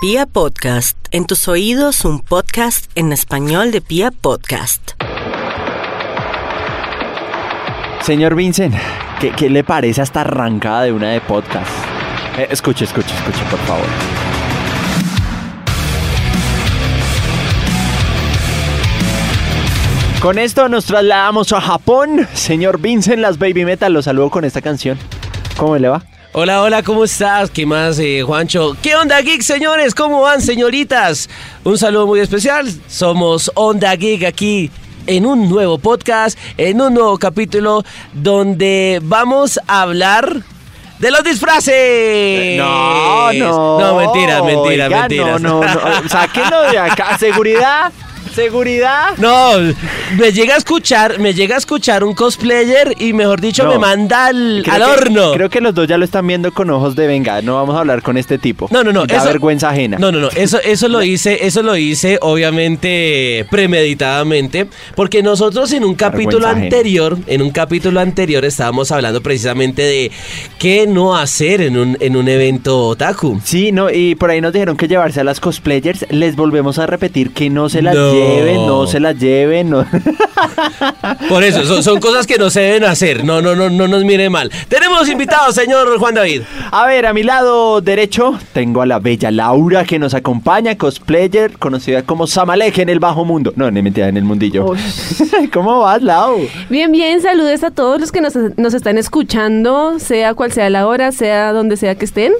Pia Podcast, en tus oídos un podcast en español de Pia Podcast. Señor Vincent, ¿qué, qué le parece esta arrancada de una de podcast? Eh, escuche, escuche, escuche, por favor. Con esto nos trasladamos a Japón. Señor Vincent, las Baby Metal, lo saludo con esta canción. ¿Cómo le va? Hola, hola, ¿cómo estás? ¿Qué más, eh, Juancho? ¿Qué onda, Geek, señores? ¿Cómo van, señoritas? Un saludo muy especial. Somos Onda Geek aquí en un nuevo podcast, en un nuevo capítulo donde vamos a hablar de los disfraces. No, no. No, mentiras, mentiras, Oiga, mentiras. No, no, no. Sáquenlo de acá. Seguridad, seguridad. No, me llega a escuchar, me llega a escuchar un cosplayer y mejor dicho No. me manda al, Creo al que- horno. Creo que los dos ya lo están viendo con ojos de venga. No vamos a hablar con este tipo. No, no, no. Da eso- vergüenza ajena. No, no, no. Eso, eso lo hice, eso lo hice, obviamente, premeditadamente. Porque nosotros en un capítulo Vergüenza ajena. anterior, en un capítulo anterior, estábamos hablando precisamente de qué no hacer en un, en un evento otaku. Sí, no, y por ahí nos dijeron que llevarse a las cosplayers. Les volvemos a repetir que no se las No. lleven, no se las lleven. No. Por eso, son, son cosas que no se deben hacer. No, no, no, no nos mire mal. Tenemos invitados, señor Juan David. A ver, a mi lado derecho tengo a la bella Laura que nos acompaña, cosplayer, conocida como Samaleje en el bajo mundo. No, no mentira, en el mundillo. ¿Cómo vas, Lau? Bien, bien, saludos a todos los que nos, nos están escuchando, sea cual sea la hora, sea donde sea que estén.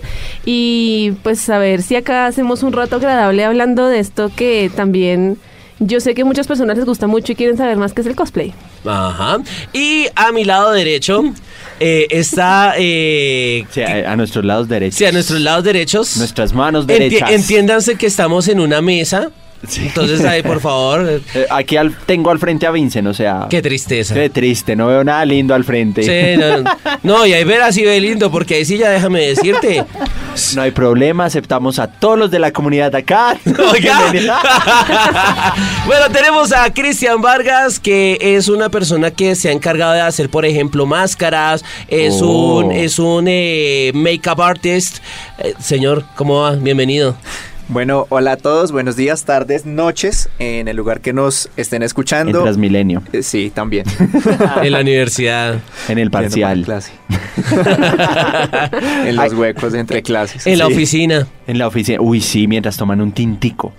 Y pues a ver si acá hacemos un rato agradable hablando de esto que también yo sé que muchas personas les gusta mucho y quieren saber más qué es el cosplay. Ajá. Y a mi lado derecho eh, está. Eh, Sí, a, a nuestros lados derechos. Sí, a nuestros lados derechos. Nuestras manos Enti- derechas. entiéndanse que estamos en una mesa. Entonces ahí, por favor. eh, aquí al- tengo al frente a Vincent, o sea. Qué tristeza. Qué triste, no veo nada lindo al frente. Sí, no, no, y ahí verás si ve lindo, porque ahí sí ya déjame decirte. No hay problema, aceptamos a todos los de la comunidad de acá. Bueno, tenemos a Cristian Vargas, que es una persona que se ha encargado de hacer, por ejemplo, máscaras, es Oh. un, es un eh, makeup artist. Eh, señor, ¿cómo va? Bienvenido. Bueno, hola a todos, buenos días, tardes, noches, en el lugar que nos estén En escuchando. Transmilenio, Eh, sí, también. En la universidad. en el parcial, para clase. en los huecos entre clases. En la oficina. en la oficina. Uy, sí, mientras toman un tintico.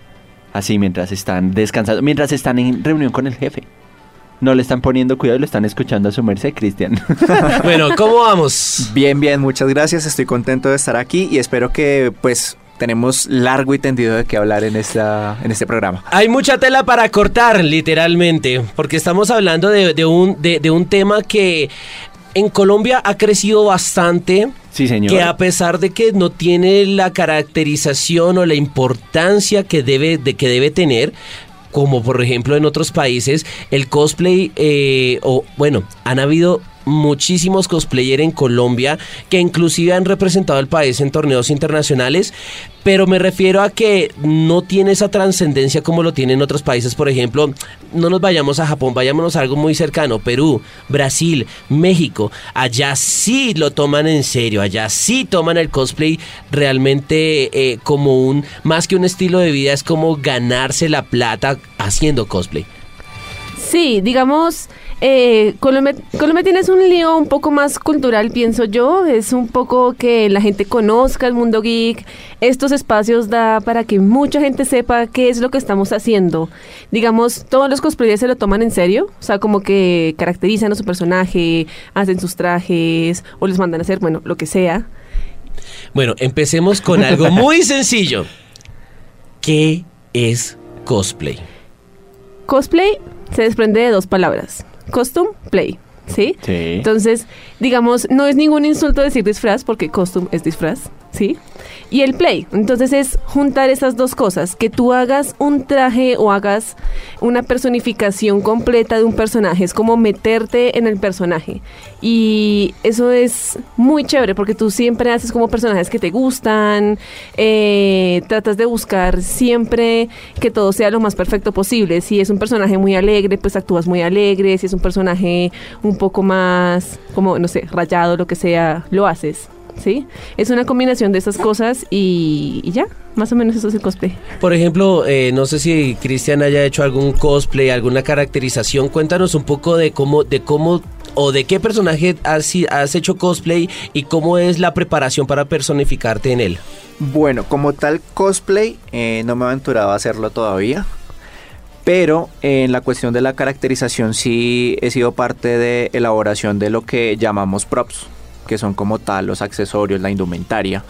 Así, mientras están descansando, mientras están en reunión con el jefe. No le están poniendo cuidado y lo están escuchando a su merced, Cristian. Bueno, ¿cómo vamos? Bien, bien, muchas gracias. Estoy contento de estar aquí y espero que, pues, tenemos largo y tendido de qué hablar en, esta, en este programa. Hay mucha tela para cortar, literalmente, porque estamos hablando de, de un, de, de un tema que en Colombia ha crecido bastante, Sí, señor. que a pesar de que no tiene la caracterización o la importancia que debe, de que debe tener, como por ejemplo en otros países, el cosplay, eh, o bueno, han habido muchísimos cosplayer en Colombia que inclusive han representado al país en torneos internacionales, pero me refiero a que no tiene esa trascendencia como lo tienen otros países, por ejemplo, no nos vayamos a Japón, vayámonos a algo muy cercano, Perú, Brasil, México, allá sí lo toman en serio, allá sí toman el cosplay realmente eh, como un, más que un estilo de vida, es como ganarse la plata haciendo cosplay. Sí, digamos, eh, Colombia, Colombia tiene un lío un poco más cultural, pienso yo. Es un poco que la gente conozca el mundo geek. Estos espacios da para que mucha gente sepa qué es lo que estamos haciendo. Digamos, todos los cosplayers se lo toman en serio. O sea, como que caracterizan a su personaje, hacen sus trajes o les mandan a hacer, bueno, lo que sea. Bueno, empecemos con algo muy sencillo. ¿Qué es cosplay? Cosplay se desprende de dos palabras. Costume, play. ¿Sí? Sí. Entonces, digamos, no es ningún insulto decir disfraz porque costume es disfraz, ¿sí? Y el play, entonces es juntar esas dos cosas, que tú hagas un traje o hagas una personificación completa de un personaje, es como meterte en el personaje. Y eso es muy chévere porque tú siempre haces como personajes que te gustan, eh, tratas de buscar siempre que todo sea lo más perfecto posible. Si es un personaje muy alegre, pues actúas muy alegre, si es un personaje un poco más, como, no sé, rayado, lo que sea, lo haces. ¿Sí? Es una combinación de esas cosas y, y ya, más o menos eso es el cosplay. Por ejemplo, eh, no sé si Cristian haya hecho algún cosplay, alguna caracterización. Cuéntanos un poco de cómo, de cómo o de qué personaje has, has hecho cosplay y cómo es la preparación para personificarte en él. Bueno, como tal cosplay, eh, no me he aventurado a hacerlo todavía. Pero en la cuestión de la caracterización sí he sido parte de elaboración de lo que llamamos props, que son como tal los accesorios, la indumentaria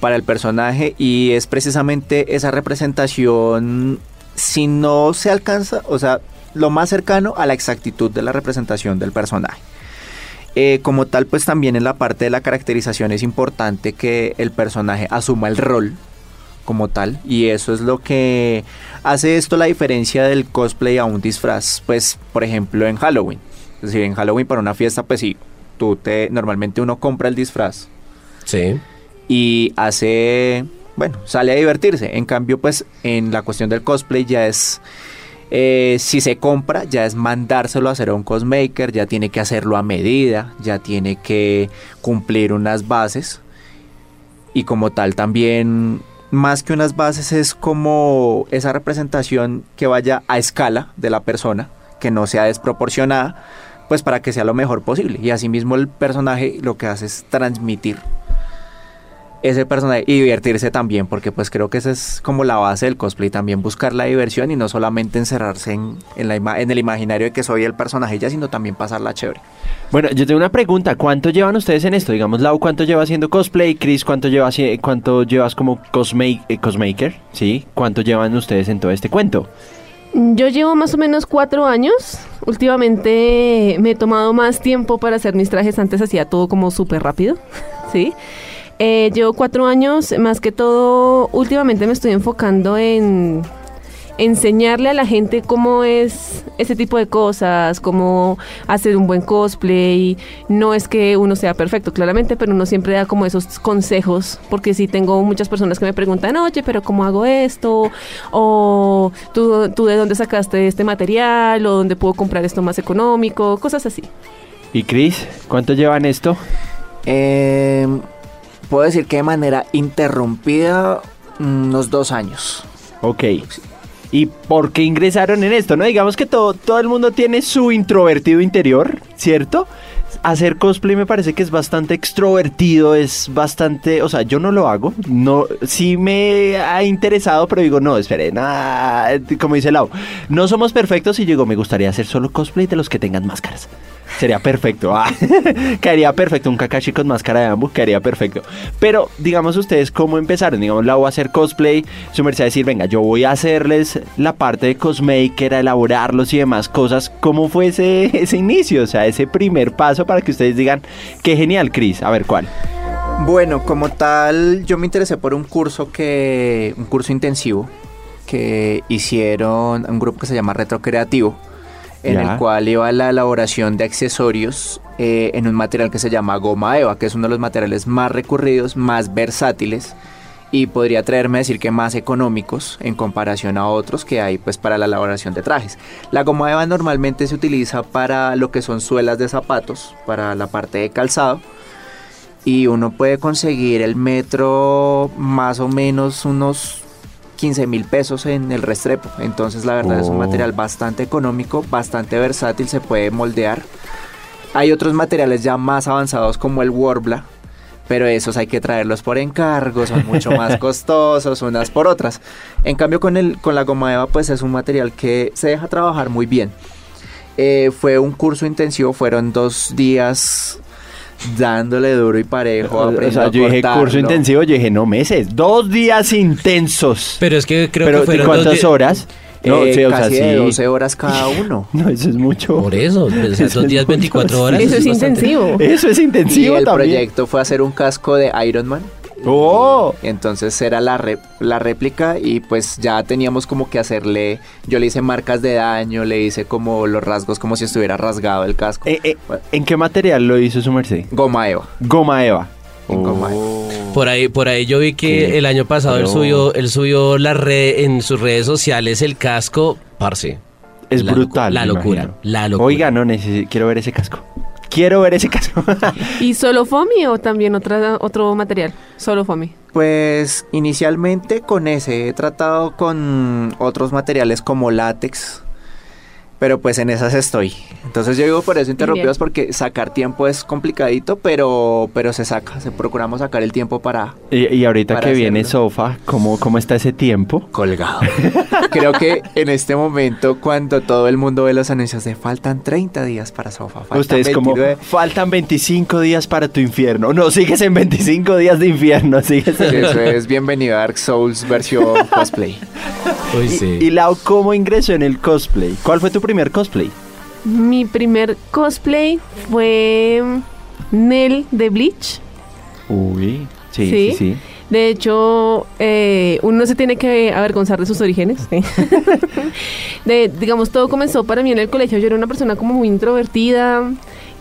para el personaje y es precisamente esa representación si no se alcanza, o sea, lo más cercano a la exactitud de la representación del personaje. Eh, como tal, pues también en la parte de la caracterización es importante que el personaje asuma el rol como tal y eso es lo que hace esto la diferencia del cosplay a un disfraz pues por ejemplo en Halloween es decir en Halloween para una fiesta pues sí tú te normalmente uno compra el disfraz sí y hace bueno sale a divertirse en cambio pues en la cuestión del cosplay ya es eh, si se compra, ya es mandárselo a hacer a un cosmaker, ya tiene que hacerlo a medida, ya tiene que cumplir unas bases. Y como tal también, más que unas bases, es como esa representación que vaya a escala de la persona, que no sea desproporcionada, pues para que sea lo mejor posible. Y asimismo el personaje lo que hace es transmitir ese personaje y divertirse también, porque pues creo que esa es como la base del cosplay, también buscar la diversión y no solamente encerrarse en, en, la en el imaginario de que soy el personaje ya, sino también pasarla chévere. Bueno, yo tengo una pregunta, ¿cuánto llevan ustedes en esto? Digamos, Lau, ¿cuánto lleva haciendo cosplay? Chris, ¿cuánto, lleva, cuánto llevas como cosmake, eh, cosmaker? ¿Sí? ¿Cuánto llevan ustedes en todo este cuento? Yo llevo más o menos cuatro años. Últimamente me he tomado más tiempo para hacer mis trajes. Antes hacía todo como súper rápido, ¿sí? Eh, llevo cuatro años, más que todo, últimamente me estoy enfocando en enseñarle a la gente cómo es ese tipo de cosas, cómo hacer un buen cosplay. No es que uno sea perfecto, claramente, pero uno siempre da como esos consejos, porque sí tengo muchas personas que me preguntan, oye, pero ¿cómo hago esto? O ¿tú, tú de dónde sacaste este material, o dónde puedo comprar esto más económico, cosas así. ¿Y Chris, cuánto llevan esto? Eh, puedo decir que de manera interrumpida unos dos años. Ok. ¿Y por qué ingresaron en esto? No digamos que todo, todo el mundo tiene su introvertido interior, ¿cierto? Hacer cosplay me parece que es bastante extrovertido, es bastante, o sea, yo no lo hago, no, sí me ha interesado, pero digo, no, espere, nada, como dice Lau, no somos perfectos y digo, me gustaría hacer solo cosplay de los que tengan máscaras. Sería perfecto. Ah, quedaría perfecto. Un Kakashi con máscara de bambú quedaría perfecto. Pero, digamos, ustedes cómo empezaron. Digamos, la voy a hacer cosplay. Su merced a decir, venga, yo voy a hacerles la parte de cosmaker, a elaborarlos y demás cosas. ¿Cómo fue ese inicio? O sea, ese primer paso para que ustedes digan, qué genial, Chris. A ver, ¿cuál? Bueno, como tal, yo me interesé por un curso que. un curso intensivo que hicieron un grupo que se llama Retro Creativo en el cual iba la elaboración de accesorios eh, en un material que se llama goma eva, que es uno de los materiales más recurridos, más versátiles y podría traerme a decir que más económicos en comparación a otros que hay pues para la elaboración de trajes. La goma eva normalmente se utiliza para lo que son suelas de zapatos, para la parte de calzado y uno puede conseguir el metro más o menos unos 15 mil pesos en el Restrepo. Entonces la verdad es un Oh. material bastante económico, bastante versátil, se puede moldear. Hay otros materiales ya más avanzados como el Warbla, pero esos hay que traerlos por encargo, son mucho más costosos unas por otras. En cambio con, el, con la goma eva pues es un material que se deja trabajar muy bien. Eh, fue un curso intensivo, fueron dos días dándole duro y parejo. O sea, yo dije cortarlo. curso intensivo, yo dije no meses, dos días intensos. Pero es que creo Pero, que fueron ¿cuántas dos horas? No, Eh, sí, o sea, casi de sí. 12 horas cada uno. No, eso es mucho. Por eso, pues, o sea, Eso dos es días, mucho, 24 horas. Eso es bastante. intensivo. Eso es Y intensivo el también. proyecto fue hacer un casco de Iron Man. ¡Oh! Entonces era la, re- la réplica y pues ya teníamos como que hacerle, yo le hice marcas de daño, le hice como los rasgos como si estuviera rasgado el casco. Eh, eh, Bueno, ¿En qué material lo hizo su merced? Goma Eva. Goma Eva. En goma Eva. Por ahí, por ahí yo vi que Qué el año pasado él subió, él subió la red en sus redes sociales el casco, parce. Es La brutal. locu- la locura, imagino. la locura. Oiga, no necesito, quiero ver ese casco. Quiero ver ese caso. ¿Y solo foamy o también otra, otro material? Solo foamy. Pues inicialmente con ese he tratado con otros materiales como látex, pero pues en esas estoy. Entonces yo digo por eso interrumpidos porque sacar tiempo es complicadito, pero pero se saca, se procuramos sacar el tiempo para y, y ahorita Para que viene. Sofa, ¿cómo, ¿cómo está ese tiempo? colgado. Creo que en este momento cuando todo el mundo ve los anuncios de faltan 30 días para Sofa, faltan Ustedes como 29, faltan 25 días para tu infierno. No, sigues en 25 días de infierno, sigues en... Eso es bienvenido a Dark Souls versión cosplay. Uy, Y, y Lau, ¿cómo ingresó en el cosplay? ¿Cuál fue tu primer cosplay? Mi primer cosplay fue Nell de Bleach. Uy, sí, sí, Sí. sí. De hecho, eh, uno se tiene que avergonzar de sus orígenes. ¿sí? de, digamos, todo comenzó para mí en el colegio. Yo era una persona como muy introvertida.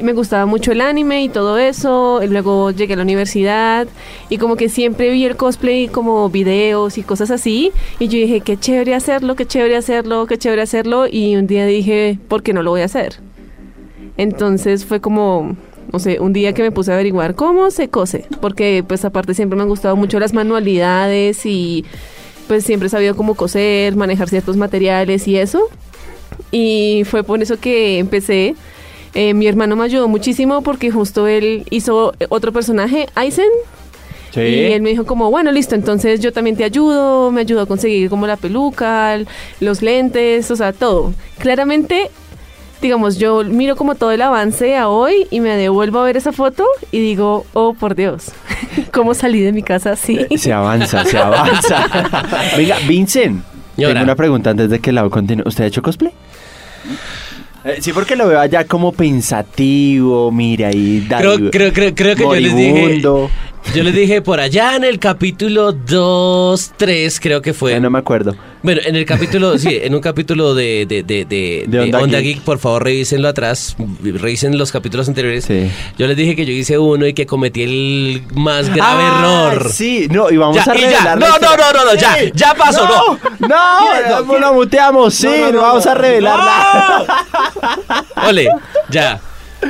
Me gustaba mucho el anime y todo eso. y luego llegué a la universidad y como que siempre vi el cosplay como videos y cosas así. Y yo dije, qué chévere hacerlo, qué chévere hacerlo, qué chévere hacerlo. Y un día dije, ¿por qué no lo voy a hacer? Entonces fue como, no sé, un día que me puse a averiguar cómo se cose, porque pues aparte siempre me han gustado mucho las manualidades y pues siempre he sabido cómo coser, manejar ciertos materiales y eso. Y fue por eso que empecé. Eh, mi hermano me ayudó muchísimo porque justo él hizo otro personaje, Aizen, Sí. y él me dijo como, bueno, listo, entonces yo también te ayudo, me ayudó a conseguir como la peluca, los lentes, o sea, todo. Claramente, digamos, yo miro como todo el avance a hoy y me devuelvo a ver esa foto y digo, oh, por Dios, ¿cómo salí de mi casa así? Eh, Se avanza, se avanza. Venga, Vincent, tengo una pregunta antes de que Lau continúe. ¿Usted ha hecho cosplay? Eh, sí, porque lo veo allá como pensativo, mira ahí, Creo, creo, creo, creo que yo les dije. Yo les dije por allá en el capítulo 2, 3, creo que fue. Eh, no me acuerdo. Bueno, en el capítulo, sí, en un capítulo de, de, de, de, Onda Onda, Geek. Geek. por favor, revísenlo atrás, revisen los capítulos anteriores. Sí. Yo les dije que yo hice uno y que cometí el más grave Ah, error. Sí, no, y vamos Ya, a ya. revelar. la No, no, no, no, no, ya, ya pasó, no. No, no, lo muteamos, sí, No, no, no, vamos a no. revelar nada. Ole, ya.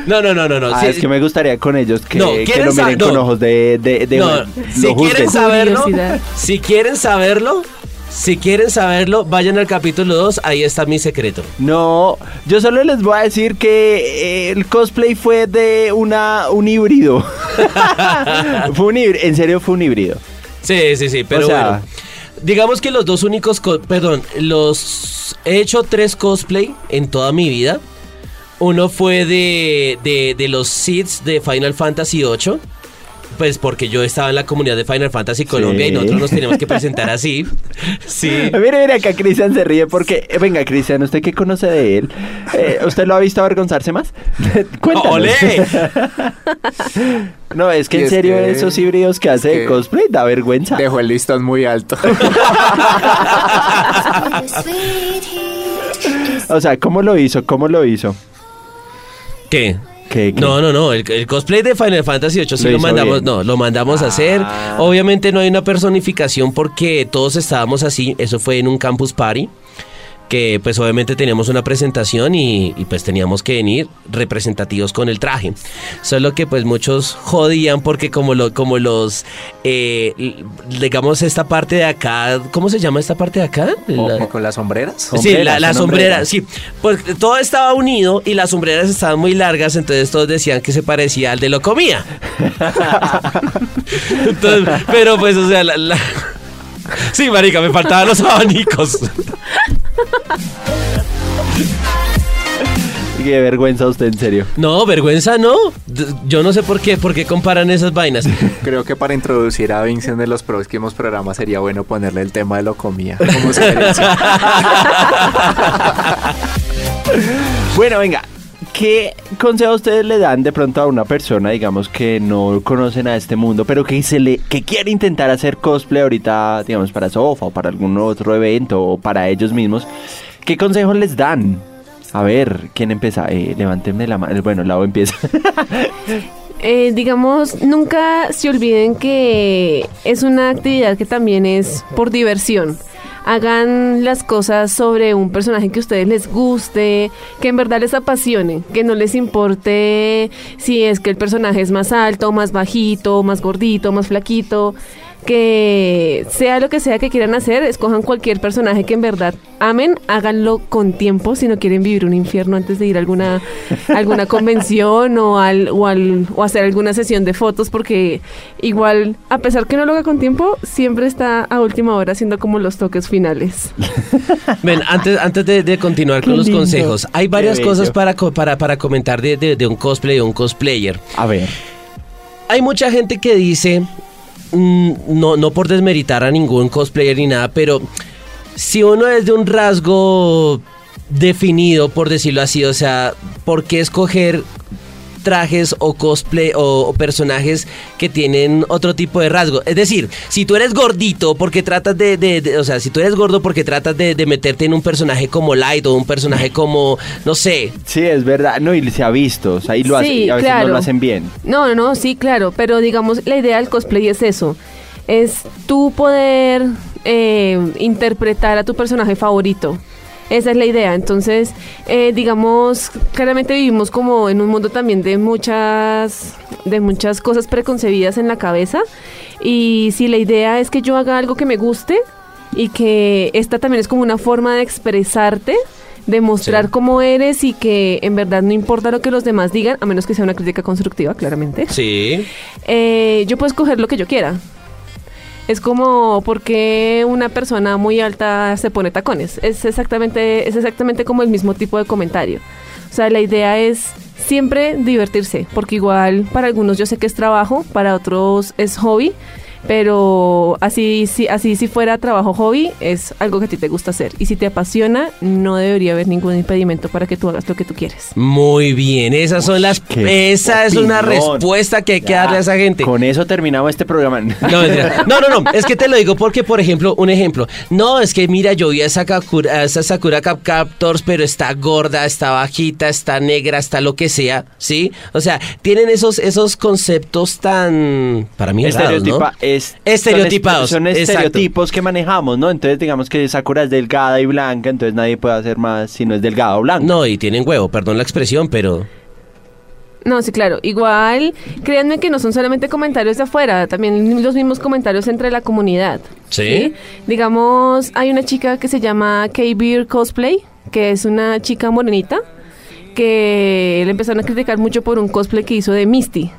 No, no, no, no, no. Ah, sí, es que me gustaría con ellos que, No, que ¿quieren lo miren? No. con ojos de, de, de- No, si juzguen. quieren saberlo, si quieren saberlo, si quieren saberlo, vayan al capítulo 2, ahí está mi secreto. No, yo solo les voy a decir que eh, el cosplay fue de una un híbrido. fue un híbrido, en serio fue un híbrido. Sí, sí, sí, pero O sea- bueno. Digamos que los dos únicos, co- perdón, los he hecho tres cosplay en toda mi vida. Uno fue de, de, de los seeds de Final Fantasy VIII. Pues porque yo estaba en la comunidad de Final Fantasy Colombia y nosotros nos teníamos que presentar así. Sí. Mire, mire, acá Cristian se ríe porque, eh, venga, Cristian, ¿usted qué conoce de él? Eh, ¿Usted lo ha visto avergonzarse más? Cuéntanos. ¡Olé! No, es que Y en es serio que- esos híbridos que hace de que- cosplay da vergüenza. Dejó el listón muy alto. O sea, ¿cómo lo hizo? ¿Cómo lo hizo? ¿Qué? ¿Qué, qué? No, no, no. El, el cosplay de Final Fantasy VIII sí Lo mandamos, bien. no, lo mandamos a hacer. Ah. Obviamente no hay una personificación porque todos estábamos así. Eso fue en un campus party. Que pues obviamente teníamos una presentación y, y, pues teníamos que venir representativos con el traje. Solo que pues muchos jodían porque como, lo, como los, eh, digamos esta parte de acá, ¿cómo se llama esta parte de acá? La- ¿Con las sombreras? Sí, Sombreras, la, la son sombrera, hombreras. sí. Pues todo estaba unido y las sombreras estaban muy largas, entonces todos decían que se parecía al de lo comía. Entonces, pero pues, o sea, la, la- Sí, marica, me faltaban los abanicos. Qué vergüenza usted, en serio. No, vergüenza no. Yo no sé por qué, por qué comparan esas vainas. Creo que para introducir a Vincent de los próximos programas sería bueno ponerle el tema de lo comía. Como. Bueno, venga. ¿Qué consejo ustedes le dan de pronto a una persona, digamos, que no conocen a este mundo, pero que se le, que quiere intentar hacer cosplay ahorita, digamos, para Sofa o para algún otro evento o para ellos mismos? ¿Qué consejos les dan? A ver, ¿quién empieza? Eh, levánteme la mano. Bueno, Lau empieza. Eh, digamos, nunca se olviden que es una actividad que también es por diversión. Hagan las cosas sobre un personaje que a ustedes les guste, que en verdad les apasione, que no les importe si es que el personaje es más alto, más bajito, más gordito, más flaquito que sea lo que sea que quieran hacer, escojan cualquier personaje que en verdad amen, háganlo con tiempo si no quieren vivir un infierno antes de ir a alguna, alguna convención o, al, o, al, o hacer alguna sesión de fotos, porque igual, a pesar que no lo haga con tiempo, siempre está a última hora haciendo como los toques finales. Ven, antes, antes de, continuar con los consejos, hay varias cosas para, co- para, para comentar de, de- de un cosplay o un cosplayer. A ver. hay mucha gente que dice, no, no por desmeritar a ningún cosplayer ni nada, pero si uno es de un rasgo definido, por decirlo así, o sea, ¿por qué escoger trajes o cosplay o, o personajes que tienen otro tipo de rasgo? Es decir, si tú eres gordito porque tratas de, de- de- o sea, si tú eres gordo porque tratas de, de meterte en un personaje como Light o un personaje como, no sé, Sí, es verdad. No, y se ha visto. O sea, y lo hacen, Sí, y a veces claro. no lo hacen bien. No, no, no, sí, claro, pero digamos, la idea del cosplay es eso, es tú poder eh, interpretar a tu personaje favorito. Esa es la idea. Entonces, eh, digamos, claramente vivimos como en un mundo también de muchas, de muchas cosas preconcebidas en la cabeza. Y si la idea es que yo haga algo que me guste y que esta también es como una forma de expresarte, de mostrar Sí. cómo eres y que en verdad no importa lo que los demás digan, a menos que sea una crítica constructiva, claramente. sí, Eh, yo puedo escoger lo que yo quiera. Es como porque una persona muy alta se pone tacones. Es exactamente, es exactamente como el mismo tipo de comentario. O sea, la idea es siempre divertirse, porque igual para algunos yo sé que es trabajo, para otros es hobby, pero así si así si fuera trabajo hobby es algo que a ti te gusta hacer y si te apasiona no debería haber ningún impedimento para que tú hagas lo que tú quieres. Muy bien, esas son las... Esa es una respuesta que hay que Ya, darle a esa gente. Con eso terminamos este programa. No, no, no, no, es que te lo digo porque, por ejemplo, un ejemplo. No, es que mira, yo vi a esa, Kakura- a esa Sakura Cap Captors, pero está gorda, está bajita, está negra, está lo que sea, ¿sí? O sea, tienen esos, esos conceptos tan, para mí, raros, ¿no? Es- Estereotipados, Son, es- son exacto. estereotipos que manejamos, ¿no? Entonces, digamos que Sakura es delgada y blanca, entonces nadie puede hacer más si no es delgada o blanca. No, y tienen huevo, perdón la expresión, pero... No, sí, claro. Igual, créanme que no son solamente comentarios de afuera, también los mismos comentarios entre la comunidad. ¿Sí? Digamos, hay una chica que se llama K-Beer Cosplay, que es una chica morenita, que le empezaron a criticar mucho por un cosplay que hizo de Misty.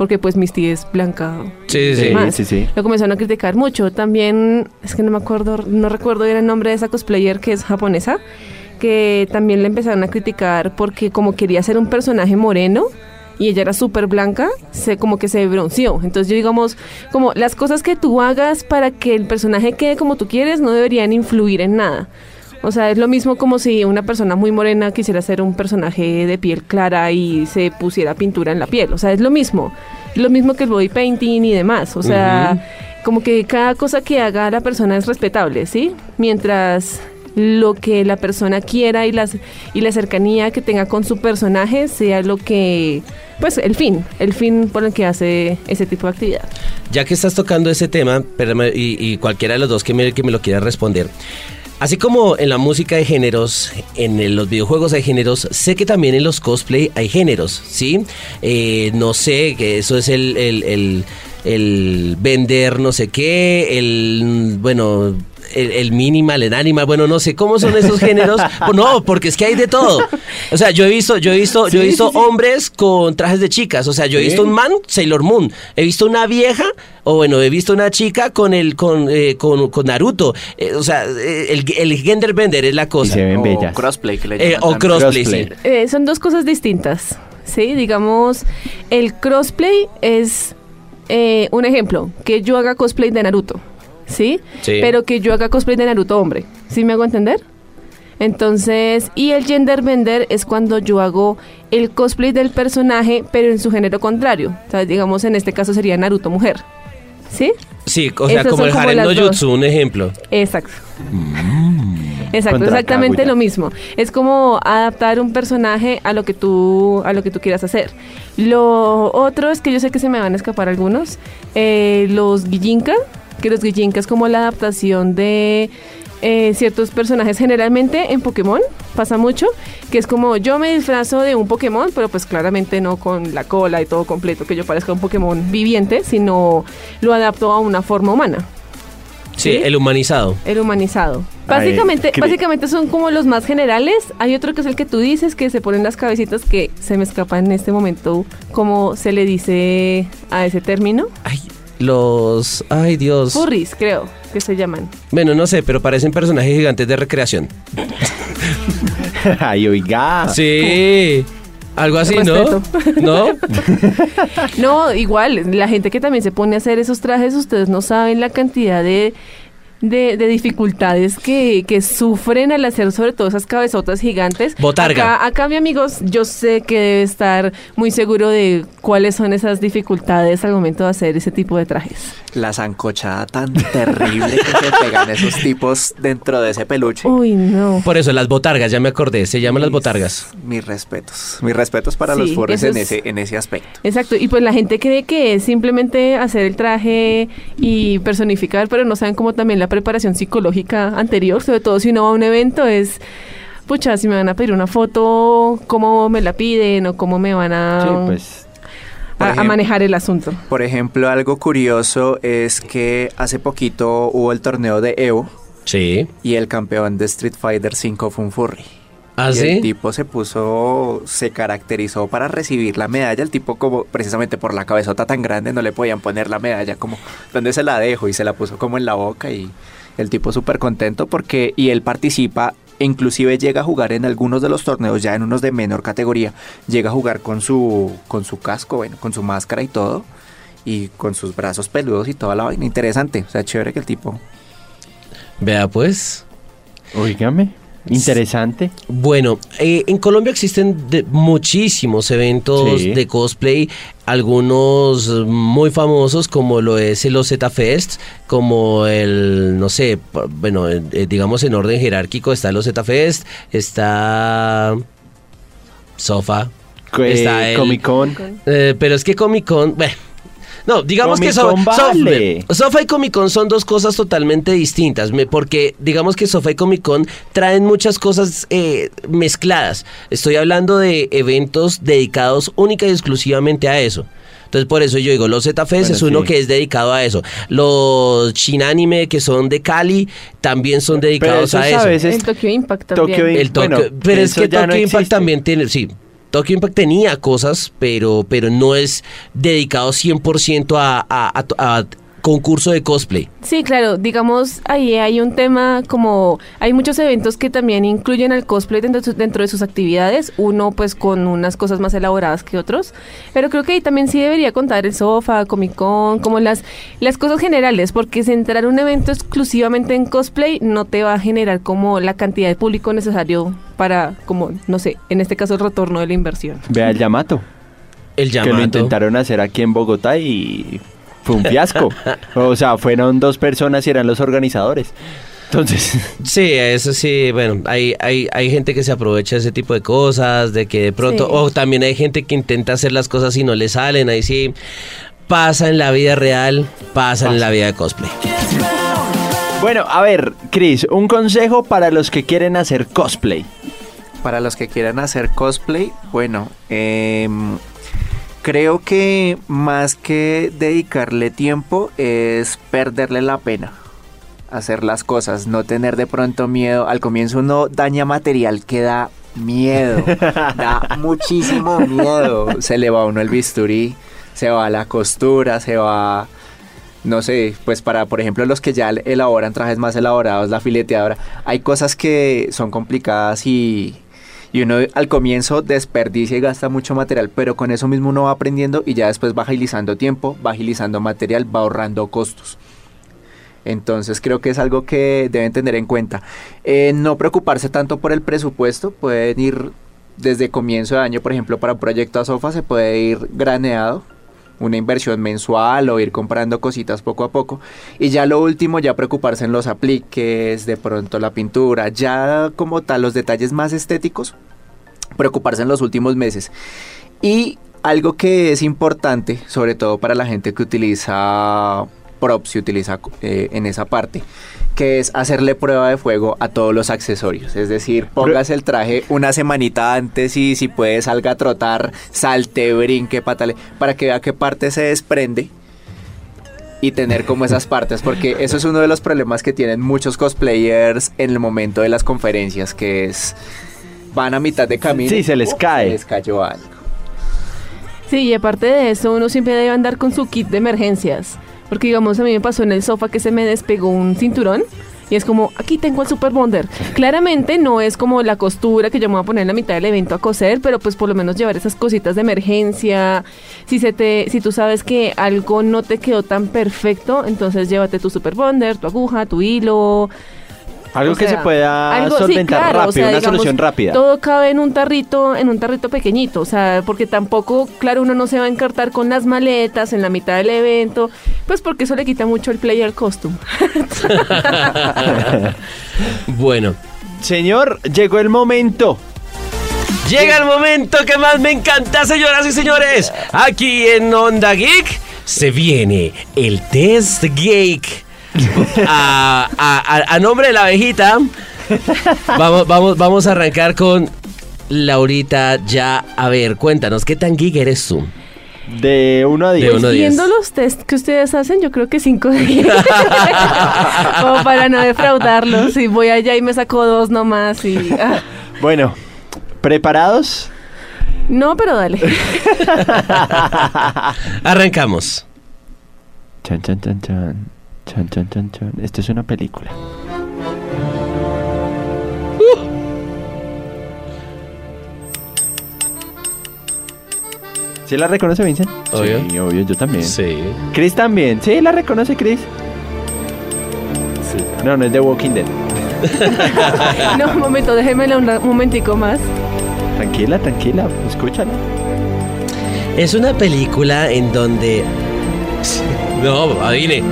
Porque pues Misty es blanca. Sí, sí, Sí, sí. más. sí, sí. Lo comenzaron a criticar mucho. También, es que no me acuerdo, no recuerdo era el nombre de esa cosplayer que es japonesa, que también le empezaron a criticar porque como quería ser un personaje moreno y ella era súper blanca, se como que se bronceó. Entonces yo digamos, como las cosas que tú hagas para que el personaje quede como tú quieres no deberían influir en nada. O sea, es lo mismo como si una persona muy morena quisiera ser un personaje de piel clara y se pusiera pintura en la piel. O sea, es lo mismo. Lo mismo que el body painting y demás. O sea, como que cada cosa que haga la persona es respetable, ¿sí? Mientras lo que la persona quiera y las y la cercanía que tenga con su personaje sea lo que pues el fin, el fin por el que hace ese tipo de actividad. Ya que estás tocando ese tema, y, y cualquiera de los dos que me, que me lo quiera responder. Así como en la música hay géneros, en los videojuegos hay géneros, sé que también en los cosplay hay géneros, ¿sí? Eh, no sé, que eso es el, el, el, el vender no sé qué, el, bueno, el, el minimal, el animal, bueno, no sé cómo son esos géneros. No, porque es que hay de todo. O sea, yo he visto, yo he visto, yo he visto sí, sí. hombres con trajes de chicas. O sea, yo he visto un man, Sailor Moon. He visto una vieja, o bueno, he visto una chica con el, con, eh, con, con Naruto. Eh, o sea, eh, el, el gender bender es la Y cosa. se ven O bellas. crossplay que le Eh, llaman o crossplay, sí. Crossplay. Eh, son dos cosas distintas, ¿sí? Digamos, el crossplay es eh, un ejemplo, que yo haga cosplay de Naruto, ¿sí? Sí. Pero que yo haga cosplay de Naruto hombre, ¿sí me hago entender? Entonces, y el gender bender es cuando yo hago el cosplay del personaje, pero en su género contrario. O sea, digamos, en este caso sería Naruto mujer, ¿sí? Sí, o sea, Esas como el como harem no jutsu, un ejemplo. Exacto. Exacto, Contra exactamente lo mismo. Es como adaptar un personaje a lo que tú a lo que tú quieras hacer. Lo otro es que yo sé que se me van a escapar algunos. eh, los Gijinka, que los Gijinka es como la adaptación de eh, ciertos personajes. Generalmente en Pokémon pasa mucho, que es como yo me disfrazo de un Pokémon, pero pues claramente no con la cola y todo completo, que yo parezca un Pokémon viviente, sino lo adapto a una forma humana. Sí, el humanizado. El humanizado. Básicamente, básicamente son como los más generales. Hay otro que es el que tú dices, que se ponen las cabecitas, que se me escapa en este momento cómo se le dice a ese término. Ay, los... Ay, Dios. Furries, creo que se llaman. Bueno, no sé, pero parecen personajes gigantes de recreación. Ay, oiga. Sí. Algo así, ¿no? ¿No? No, igual, la gente que también se pone a hacer esos trajes, ustedes no saben la cantidad de, de, de dificultades que, que sufren al hacer sobre todo esas cabezotas gigantes. Botarga. Acá, acá, mi amigos, yo sé que debe estar muy seguro de cuáles son esas dificultades al momento de hacer ese tipo de trajes. La zancochada tan terrible que se pegan esos tipos dentro de ese peluche. Uy, no. Por eso, las botargas, ya me acordé. Se llaman las botargas. Mis respetos. Mis respetos para Sí, los furries eso en es- ese, en ese aspecto. Exacto, y pues la gente cree que es simplemente hacer el traje y personificar, pero no saben cómo también la preparación psicológica anterior, sobre todo si uno va a un evento, es, pucha, si me van a pedir una foto, cómo me la piden o cómo me van a, Sí, pues. A- manejar el asunto. Por ejemplo, algo curioso es que hace poquito hubo el torneo de Evo Sí. y el campeón de Street Fighter 5 fue un furry. ¿Ah, y sí? el tipo se puso, se caracterizó para recibir la medalla. El tipo como precisamente por la cabezota tan grande no le podían poner la medalla como, ¿dónde se la dejo? Y se la puso como en la boca y el tipo súper contento porque, y él participa, inclusive llega a jugar en algunos de los torneos, ya en unos de menor categoría, llega a jugar con su, con su casco, bueno, con su máscara y todo. Y con sus brazos peludos y toda la vaina. Interesante. O sea, chévere que el tipo Vea pues. Oígame. Interesante. Bueno, eh, en Colombia existen de- muchísimos eventos Sí. de cosplay, algunos muy famosos como lo es el OZ Fest, como el, no sé, bueno, eh, eh, digamos en orden jerárquico está el OZ Fest, está Sofa, está el- Comic Con. eh, pero es que Comic Con, bueno, no, digamos que so- vale. Sofa y Comic Con son dos cosas totalmente distintas, me- porque digamos que Sofa y Comic Con traen muchas cosas eh, mezcladas. Estoy hablando de eventos dedicados única y exclusivamente a eso. Entonces por eso yo digo, los ZFest Bueno, es uno sí. que es dedicado a eso. Los Shinanime que son de Cali también son dedicados eso a es a eso. veces- el Tokyo Impact también. Tokyo El Tokio, Bueno, pero es que Tokyo no Impact existe. también tiene, sí, Tokyo Impact tenía cosas, pero, pero no es dedicado 100% a, a, a- a concurso de cosplay. Sí, claro, digamos, ahí hay un tema como, hay muchos eventos que también incluyen al cosplay dentro dentro de sus actividades, uno pues con unas cosas más elaboradas que otros, pero creo que ahí también sí debería contar el sofá, Comic Con, como las, las cosas generales, porque centrar un evento exclusivamente en cosplay no te va a generar como la cantidad de público necesario para, como, no sé, en este caso el retorno de la inversión. Vea el Yamato. El Que lo Yamato. intentaron hacer aquí en Bogotá y fue un fiasco. o sea, fueron dos personas y eran los organizadores. Entonces, Sí, eso sí, bueno, hay, hay, hay gente que se aprovecha de ese tipo de cosas, de que de pronto, Sí. o también hay gente que intenta hacer las cosas y no le salen, ahí sí, pasa en la vida real, pasa, en la vida de cosplay. bueno, a ver, Chris, un consejo para los que quieren hacer cosplay. Para los que quieran hacer cosplay, bueno, em, creo que más que dedicarle tiempo es perderle la pena. Hacer las cosas, no tener de pronto miedo. Al comienzo uno daña material que da miedo, da muchísimo miedo. Se le va a uno el bisturí, se va la costura, se va no sé, pues para, por ejemplo, los que ya elaboran trajes más elaborados, la fileteadora, hay cosas que son complicadas y, y uno al comienzo desperdicia y gasta mucho material, pero con eso mismo uno va aprendiendo y ya después va agilizando tiempo, va agilizando material, va ahorrando costos. Entonces creo que es algo que deben tener en cuenta. Eh, no preocuparse tanto por el presupuesto, pueden ir desde comienzo de año, por ejemplo, para un proyecto a sofa se puede ir graneado, una inversión mensual o ir comprando cositas poco a poco. Y ya lo último, ya preocuparse en los apliques, de pronto la pintura, ya como tal los detalles más estéticos, preocuparse en los últimos meses. Y algo que es importante, sobre todo para la gente que utiliza prop se utiliza eh, en esa parte, que es hacerle prueba de fuego a todos los accesorios. Es decir, pongas el traje una semanita antes y si puede salga a trotar, salte, brinque, patale, para que vea qué parte se desprende y tener como esas partes, porque eso es uno de los problemas que tienen muchos cosplayers en el momento de las conferencias, que es van a mitad de camino. Sí, se les cae. Se les cayó algo. Sí, y aparte de eso, uno siempre debe andar con su kit de emergencias. Porque, digamos, a mí me pasó en el sofá que se me despegó un cinturón. Y es como, aquí tengo el Super Bonder. Claramente no es como la costura que yo me voy a poner en la mitad del evento a coser, pero pues por lo menos llevar esas cositas de emergencia. Si se te, si tú sabes que algo no te quedó tan perfecto, entonces llévate tu Super Bonder, tu aguja, tu hilo. Algo O que sea, se pueda algo- sí, solventar claro, rápido, o sea, una digamos, solución rápida. Todo cabe en un tarrito, en un tarrito pequeñito, o sea, porque tampoco, claro, uno no se va a encartar con las maletas en la mitad del evento, pues porque eso le quita mucho el player costume. Bueno, Señor, llegó el momento. llega el momento que más me encanta, señoras y señores. Aquí en Onda Geek se viene el test geek. A, a- a- a nombre de la abejita, vamos, vamos, vamos a arrancar con Laurita. Ya, a ver, cuéntanos, ¿qué tan geek eres tú? De 1 a 10. De uno a diez. Viendo los test que ustedes hacen, yo creo que 5 de 10. Como para no defraudarlos. Y voy allá y me saco dos nomás. Y, ah. Bueno, ¿preparados? No, pero dale. Arrancamos. Chan, chan, chan, chan. Chan, chan, chan, chan. Esto es una película. ¿Sí la reconoce, Vincent? Obvio. Sí, obvio, yo también. Sí. Chris también. ¿Sí la reconoce, Chris? Sí. No, no es de Walking Dead. No, un momento, déjemela un momentico más. Tranquila, tranquila, escúchala. Es una película en donde... No, adivine.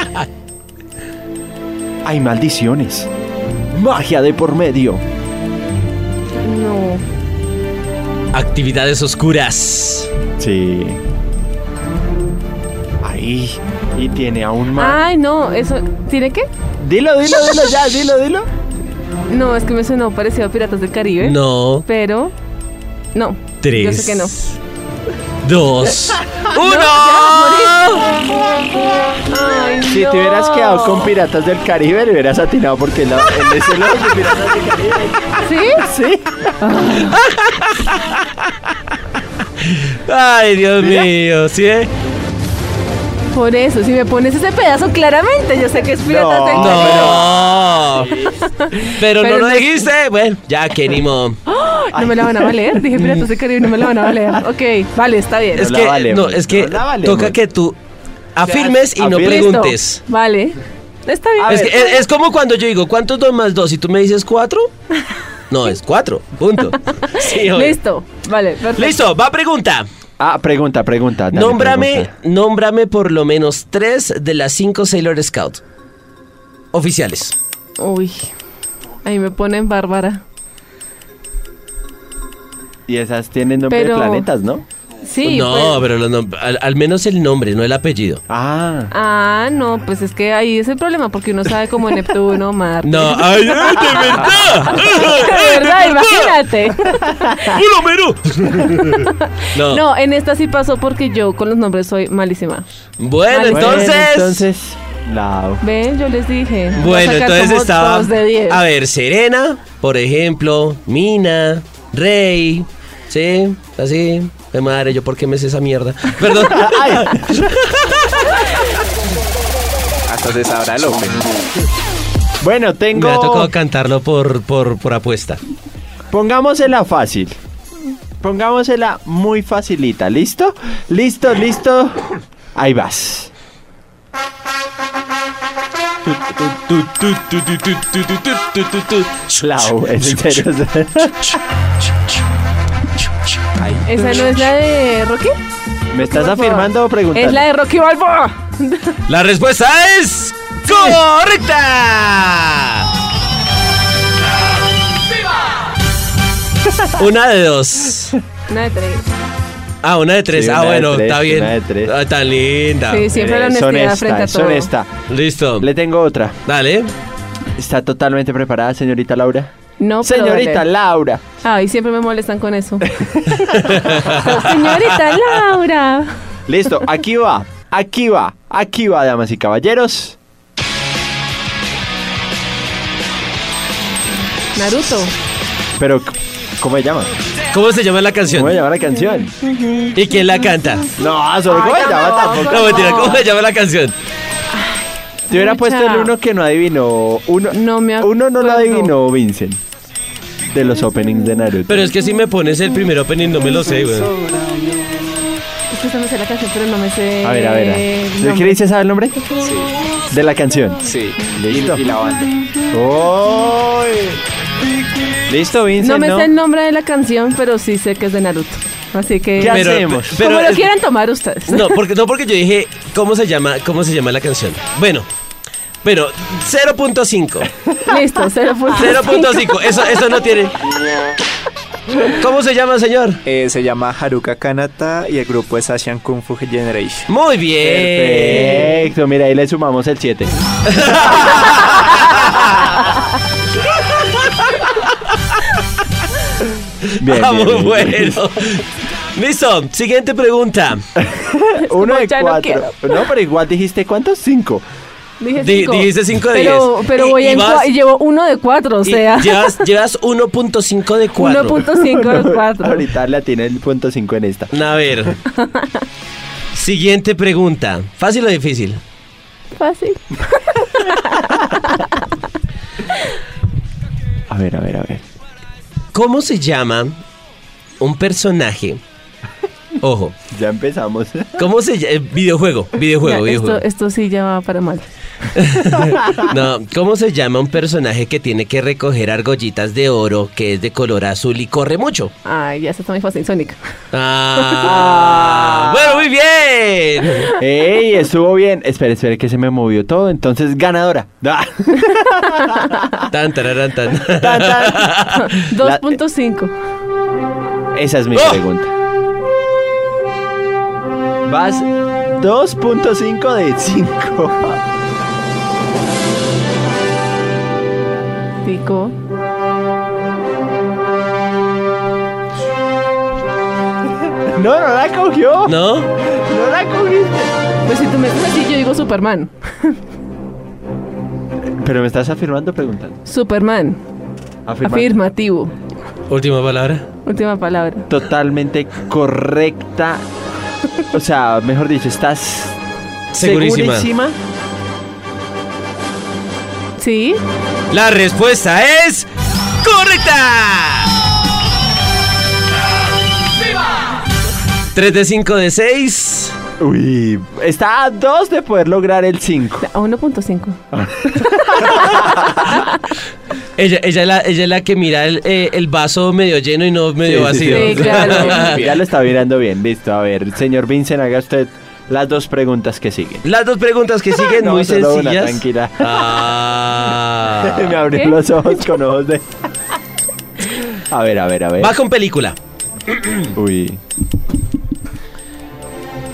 Hay maldiciones. Magia de por medio. No. Actividades oscuras. Sí. Ahí. Y tiene aún más. Ay, no, eso. ¿Tiene qué? Dilo, dilo, dilo, ya, dilo, dilo. No, es que me sonó parecido a Piratas del Caribe. No. Pero. No. Tres. Yo sé que no. Dos. ¡Uno! Ay, Si no. te hubieras quedado con Piratas del Caribe, le hubieras atinado porque la, el ese logo de Piratas del Caribe. ¿Sí? Sí. Ay, Dios mío, ¿sí? eh? Por eso, si me pones ese pedazo claramente, yo sé que es Piratas No. No. Pero no Pero lo no- dijiste. Bueno, ya que ni modo. No me la van a valer. Dije Piratas del Caribe, no me la van a valer. Ok, vale, está bien. Es que, no, es que no la valemos. toca que tú afirmes y no preguntes. Vale. Está bien. Es, ver. que- es- es como cuando yo digo, ¿cuántos dos más dos? Y tú me dices cuatro. No, es cuatro. Punto. Sí. Listo. Vale, perfecto. Listo, va pregunta. Ah, pregunta, pregunta. dale, nómbrame, pregunta. nómbrame por lo menos tres de las cinco Sailor Scout oficiales. Uy. Ahí me ponen bárbara. Y esas tienen nombre Pero- de planetas, ¿no? Sí. no, pues- pero al, al menos el nombre, no el apellido. Ah. Ah, no, pues es que ahí es el problema, porque uno sabe como Neptuno, Marte. No, ay, ay, de verdad. De verdad, imagínate. ¡Pulomero! No. No, en esta sí pasó porque yo con los nombres soy malísima. Bueno, entonces. Bueno, entonces. Lau. Ven, yo les dije. Bueno, entonces estaba. de 10. A ver, Serena, por ejemplo, Mina, Rey, ¿sí? Así. De madre, yo por qué me sé esa mierda. Perdón. Ay, Entonces ahora López. bueno, tengo. Me ha tocado cantarlo por, por, por apuesta. Pongámosela fácil. Pongámosela muy facilita. ¿Listo? ¿Listo? ¿Listo? Ahí vas. Lau, es en serio. ¿Esa no es la de Rocky? ¿Me estás afirmando o preguntando? Es la de Rocky Balboa. La respuesta es. ¡Correcta! Una de dos. Una de tres. Ah, una de tres. Sí, ah, bueno, tres, está bien. una de tres. Ah, tan linda. Sí, siempre la Es honestidad honesta, frente a todo. honesta. Listo. Le tengo otra. Dale. ¿Está totalmente preparada, señorita Laura? No, pero señorita dale. Laura. Ay, siempre me molestan con eso. Señorita Laura. Listo, aquí va, aquí va, aquí va, damas y caballeros. Naruto. Pero, ¿cómo se llama? ¿Cómo se llama la canción? ¿Cómo se llama la canción? ¿Y quién la canta? No, solo cómo se llama tampoco. No, mentira, ¿cómo se llama la canción? Te hubiera puesto el uno que no adivinó. Uno, No me uno no lo adivinó, Vincent. De los openings de Naruto. Pero es que si me pones el primer opening no me lo sé, güey. Es que esa me sé la canción, pero no me sé. A ver, a ver. a ver. el ¿De nombre. qué dice sabe el nombre? Sí, De la canción. sí. Listo. Y, y la banda. ¡Uy! Listo, Vincent. No me sé el nombre de la canción, pero sí sé que es de Naruto. Así que. ¿Qué Pero- hacemos? pero como lo es- quieran tomar ustedes. No, porque, no porque yo dije, ¿cómo se llama, cómo se llama la canción? Bueno, pero 0.5. Listo, 0.5. 0.5, eso, eso no tiene. ¿Cómo se llama, señor? Eh, se llama Haruka Kanata y el grupo es Asian Kung Fu Generation. Muy bien. Perfecto, mira, ahí le sumamos el 7. bien, Ah, bien, muy bien. bueno. Listo, siguiente pregunta. Uno de cuatro. No, pero igual dijiste cuántos? Cinco. Dije Di- cinco. dijiste cinco de pero, diez. Pero Y- voy y en vas- cua- y llevo uno de cuatro, o Y sea. llevas, llevas 1.5 de 4. 1.5 de 4. Ahorita la tiene el punto 5 en esta. A ver. Siguiente pregunta. ¿Fácil o difícil? Fácil. A ver, a ver, a ver. ¿Cómo se llama un personaje? Ojo, Ya empezamos. ¿cómo se llama? Videojuego, videojuego, Ya, videojuego. esto, esto sí ya va para mal. No, ¿cómo se llama un personaje que tiene que recoger argollitas de oro que es de color azul y corre mucho? Ay, ya está muy fácil, Sonic. Ah, bueno, muy bien. ¡Ey! Estuvo bien. Espera, espera, que se me movió todo. Entonces, ganadora. Ah. Tan, tararán, tan. Tan, tan. 2.5. Esa es mi ¡Oh! pregunta. Vas 2.5 de 5. Pico. No, no la cogió. No, ¿No? la cogiste. Pues si tú me dices así, yo digo Superman. Pero me estás afirmando o preguntando. Superman. Afirmando. Afirmativo. Última palabra. Última palabra. Totalmente correcta. O sea, mejor dicho, estás Segurísima. segurísima. ¿Sí? La respuesta es correcta. 3 de 5 de 6. Uy, está a dos de poder lograr el 5. A 1.5. Ella, ella, es la, ella es la que mira el, eh, el vaso medio lleno y no medio vacío. sí. Sí, claro. ya lo está mirando bien. Listo, a ver, señor Vincent, haga usted las dos preguntas que siguen. Las dos preguntas que siguen No, muy solo una, sencillas. tranquila. Ah. Me abrió los ojos con ojos de. A ver, a ver, a ver. Va con película. Uy,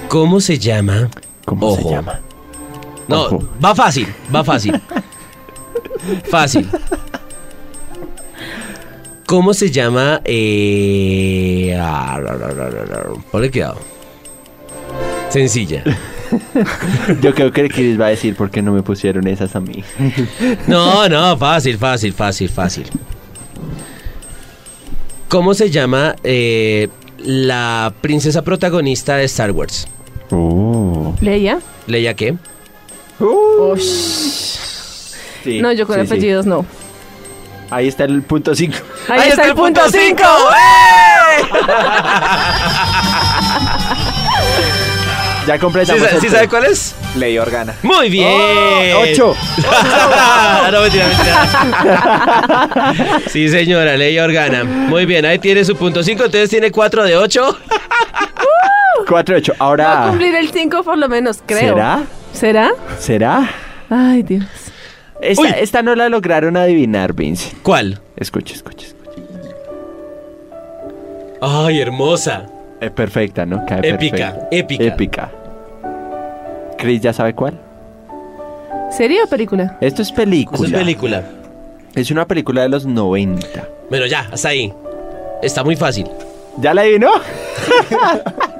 ¿Cómo se llama? ¿cómo Ojo. se llama? No, Ojo. va fácil, va fácil. Fácil. ¿Cómo se llama? Eh... ah. Ponle cuidado. Sencilla. Yo creo que Chris va a decir por qué no me pusieron esas a mí. No, no, fácil, fácil, fácil, fácil. ¿Cómo se llama eh, la princesa protagonista de Star Wars? Oh. Leia. ¿Leia qué? Sí, no, yo con sí, sí. apellidos no. Ahí está el punto 5. Ahí, está, el punto 5. cinco. Ya ¿Sí, completamos. sí tres. sabe cuál es? Ley Organa. Muy bien. Oh, ocho. no, mentira, mentira. sí, señora, Ley Organa. Muy bien, ahí tiene su punto 5, entonces tiene 4 de 8. 4, 8. Va a Ahora. cumplir el 5 por lo menos, creo. ¿Será? ¿Será? ¿Será? Ay, Dios. Esta, no la lograron adivinar, Vince. ¿Cuál? Escucha, escucha, escucha. Ay, hermosa. Es perfecta, ¿no? Cae Épica, perfecta. épica. Épica. Chris, ¿ya sabe cuál? ¿Serie o película? Esto es película. Eso es película. Es una película de los 90. Bueno, ya, hasta ahí. Está muy fácil. ¿Ya la adivinó?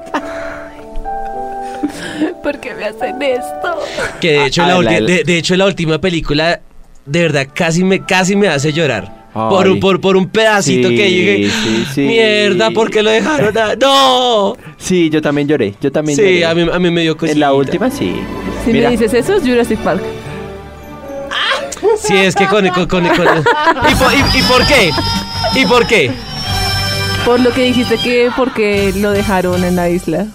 ¿Por qué me hacen esto? Que de hecho, Ah, la, de, de hecho la última película, de verdad, casi me, casi me hace llorar. Ay. Por un, por, por un pedacito Sí, que llegué. sí, sí. Mierda, ¿por qué lo dejaron? a- ¡No! Sí, yo también lloré. Yo también Sí, lloré. a mí, a mí me dio cosita. En la última, sí. Si Mira, me dices eso, es Jurassic Park. Sí, es que con... con, con- con- ¿Y, por, y- y por qué? ¿Y por qué? Por lo que dijiste que porque lo dejaron en la isla.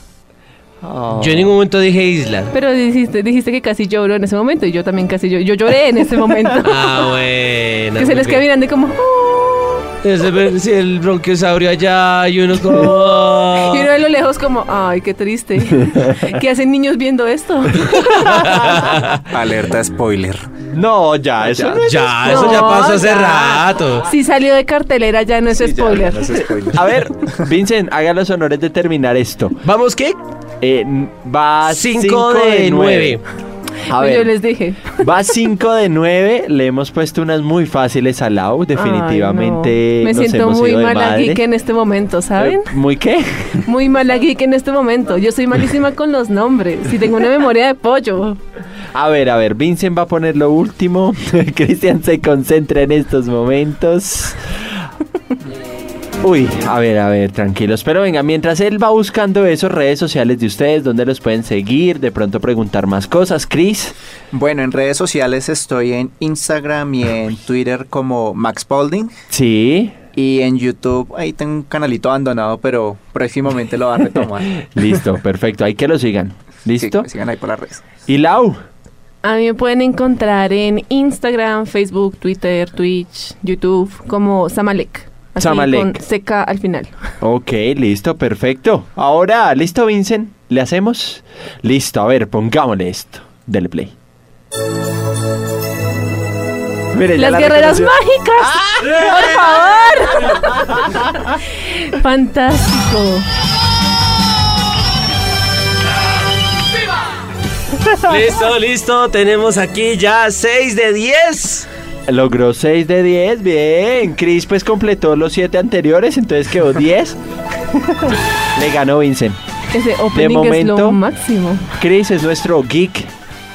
Oh. Yo en ningún momento dije isla. Pero dijiste, dijiste que casi lloró en ese momento y yo también casi lloré. Yo lloré en ese momento. Ah, bueno. que se les queda mirando y como... "Oh". Ese, el bronquiosaurio allá y uno como... Y uno de lo lejos como, ay, qué triste. ¿Qué hacen niños viendo esto? Alerta spoiler. No, ya, eso no es Ya, eso ya pasó hace ya. rato. Si salió de cartelera ya no es Sí, ya, spoiler. no es spoiler. A ver, Vincent, haga los honores de terminar esto. ¿Vamos qué? Eh, va 5 5 de 9. A Pues yo ver, les dije. va 5 de 9. Le hemos puesto unas muy fáciles a Lau. Definitivamente. Ay, no. Me nos siento hemos muy mala geek en este momento, ¿saben? Eh, ¿Muy qué? Muy mala geek en este momento. Yo soy malísima con los nombres. Si tengo una memoria de pollo. A ver, a ver, Vincent va a poner lo último. Cristian se concentra en estos momentos. Uy, a ver, a ver, tranquilos. Pero venga, mientras él va buscando esos redes sociales de ustedes, donde los pueden seguir, de pronto preguntar más cosas, Chris. Bueno, en redes sociales estoy en Instagram y en Twitter como Max Paulding. Sí, Y en YouTube, ahí tengo un canalito abandonado, pero próximamente lo va a retomar. listo, perfecto. Hay que lo sigan. ¿Listo? Sí, me sigan ahí por las redes. Y Lau. A mí me pueden encontrar en Instagram, Facebook, Twitter, Twitch, YouTube como Samalek. Así Samalek. con seca al final. Ok, listo, perfecto. Ahora, ¿listo, Vincent? ¿Le hacemos? Listo, a ver, pongámosle esto. Dele play. Mire, Las la guerreras reconoció. mágicas. Por favor. Fantástico. Listo, listo. Tenemos aquí ya 6 de 10. Logró 6 de 10, bien. Chris pues completó los 7 anteriores, entonces quedó 10. Le ganó Vincent. Ese opening es momento- lo máximo. Chris es nuestro geek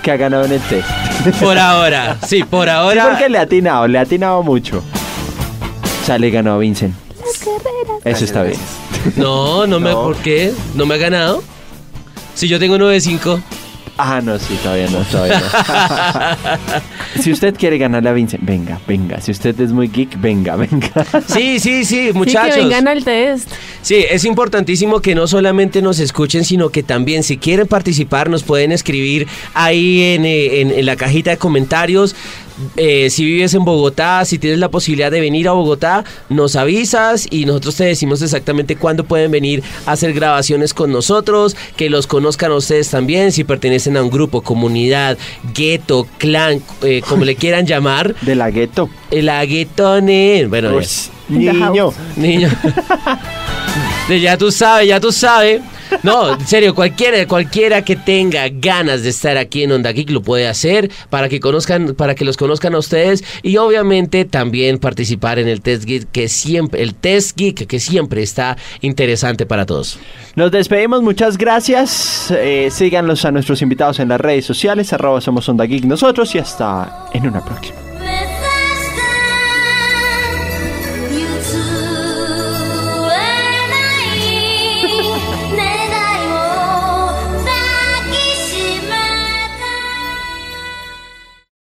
que ha ganado en el test. Por ahora. Sí, por Sí, ahora. porque le ha atinado, le ha atinado mucho. O sea, le ganó a Vincent. Eso está bien. No, no me. No. ¿Por qué? ¿No me ha ganado? Si yo tengo 9.5. Ah, no, sí, todavía no, todavía no. si usted quiere ganarle a Vincent, venga, venga. Si usted es muy geek, venga, venga. Sí, sí, sí, Sí, muchachos. que vengan al test. Sí, es importantísimo que no solamente nos escuchen, sino que también si quieren participar nos pueden escribir ahí en, eh, en- en la cajita de comentarios. Eh, si vives en Bogotá, si tienes la posibilidad de venir a Bogotá, nos avisas y nosotros te decimos exactamente cuándo pueden venir a hacer grabaciones con nosotros, que los conozcan a ustedes también, si pertenecen a un grupo, comunidad, gueto, clan, eh, como le quieran llamar, De la gueto. el aguetone. Bueno, Uy, niño. Niño. Ya tú sabes, ya tú sabes. No, en serio, cualquiera, cualquiera que tenga ganas de estar aquí en Onda Geek lo puede hacer para que conozcan, para que los conozcan a ustedes y obviamente también participar en el test geek que siempre, el test geek que siempre está interesante para todos. Nos despedimos, muchas gracias. Eh, a nuestros invitados en las redes sociales, arroba somos Onda Geek nosotros y hasta en una próxima.